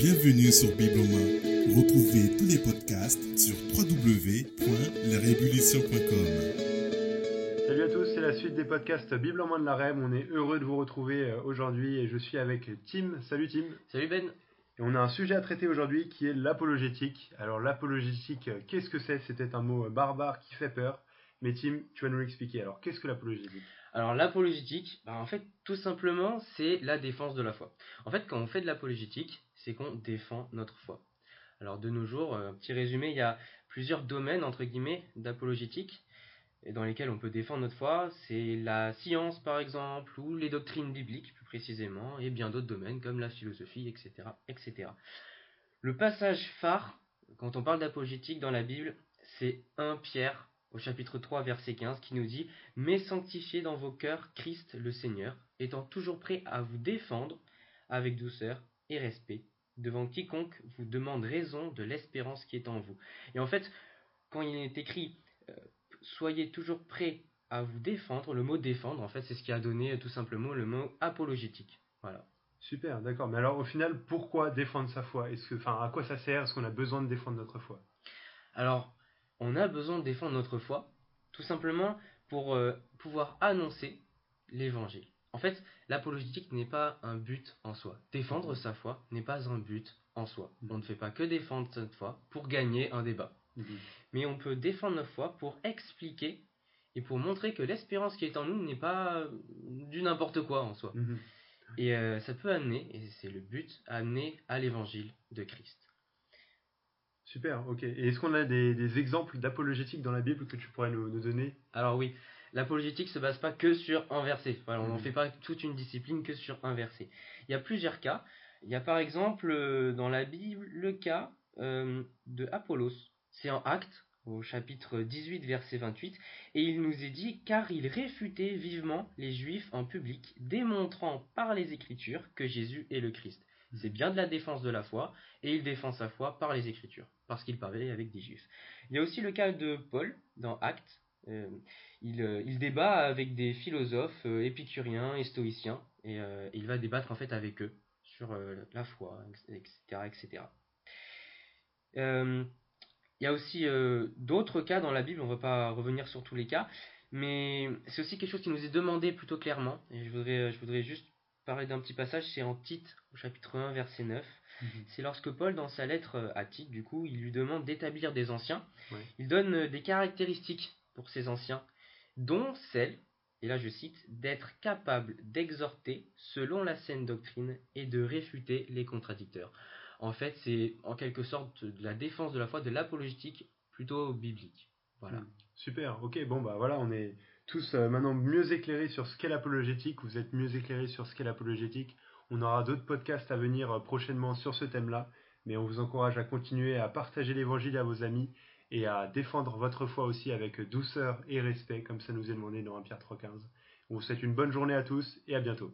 Bienvenue sur Bible en main. Retrouvez tous les podcasts sur www.larévolution.com. Salut à tous, c'est la suite des podcasts Bible en main de la REM. On est heureux de vous retrouver euh, aujourd'hui et je suis avec Tim. Salut Tim. Salut Ben. Et on a un sujet à traiter aujourd'hui qui est l'apologétique. Alors l'apologétique, euh, qu'est-ce que c'est? C'était un mot barbare qui fait peur. Mais Tim, tu vas nous l'expliquer. Alors qu'est-ce que l'apologétique? Alors l'apologétique, bah, en fait, tout simplement, c'est la défense de la foi. En fait, quand on fait de l'apologétique, c'est qu'on défend notre foi. Alors de nos jours, un petit résumé, il y a plusieurs domaines, entre guillemets, d'apologétique dans lesquels on peut défendre notre foi. C'est la science, par exemple, ou les doctrines bibliques, plus précisément, et bien d'autres domaines comme la philosophie, etc., etc. Le passage phare, quand on parle d'apologétique dans la Bible, c'est 1 Pierre au chapitre 3, verset 15, qui nous dit Mais sanctifiez dans vos cœurs Christ le Seigneur, étant toujours prêt à vous défendre avec douceur et respect devant quiconque vous demande raison de l'espérance qui est en vous. Et en fait, quand il est écrit euh, Soyez toujours prêt à vous défendre, le mot défendre, en fait, c'est ce qui a donné euh, tout simplement le mot apologétique. Voilà. Super, d'accord. Mais alors au final, pourquoi défendre sa foi? Est-ce que, enfin, à quoi ça sert? Est-ce qu'on a besoin de défendre notre foi? Alors, on a besoin de défendre notre foi, tout simplement pour euh, pouvoir annoncer l'évangile. En fait, l'apologétique n'est pas un but en soi. Défendre sa foi n'est pas un but en soi. On ne fait pas que défendre cette foi pour gagner un débat. Mhm. Mais on peut défendre notre foi pour expliquer et pour montrer que l'espérance qui est en nous n'est pas du n'importe quoi en soi. Mhm. Et euh, ça peut amener, et c'est le but, amener à l'évangile de Christ. Super, ok. Et est-ce qu'on a des, des exemples d'apologétique dans la Bible que tu pourrais nous, nous donner? Alors oui, l'apologétique se base pas que sur un verset. On n'en Mhm. fait pas toute une discipline que sur un verset. Il y a plusieurs cas. Il y a par exemple euh, dans la Bible le cas euh, de Apollos. C'est en Actes au chapitre 18 verset 28 et il nous est dit car il réfutait vivement les juifs en public démontrant par les écritures que Jésus est le Christ. C'est bien de la défense de la foi et il défend sa foi par les écritures parce qu'il parlait avec des juifs. Il y a aussi le cas de Paul dans Actes. Euh, il, euh, il débat avec des philosophes euh, épicuriens et stoïciens et il va débattre en fait avec eux sur la foi, etc. etc. Il y a aussi d'autres cas dans la Bible, on ne va pas revenir sur tous les cas, mais c'est aussi quelque chose qui nous est demandé plutôt clairement. Je voudrais juste parler d'un petit passage, c'est en Tite, au chapitre 1, verset 9. C'est lorsque Paul, dans sa lettre euh, à Tite, du coup, il lui demande d'établir des anciens. Ouais. Il donne euh, des caractéristiques pour ces anciens, dont celle, et là je cite, d'être capable d'exhorter selon la saine doctrine et de réfuter les contradicteurs. En fait, c'est en quelque sorte de la défense de la foi, de l'apologétique plutôt biblique. Voilà. Mm. Super, ok, bon bah voilà, on est tous euh, maintenant mieux éclairés sur ce qu'est l'apologétique, vous êtes mieux éclairés sur ce qu'est l'apologétique. On aura d'autres podcasts à venir euh, prochainement sur ce thème-là, mais on vous encourage à continuer à partager l'évangile à vos amis et à défendre votre foi aussi avec douceur et respect, comme ça nous est demandé dans 1 Pierre 3.15. On vous souhaite une bonne journée à tous et à bientôt.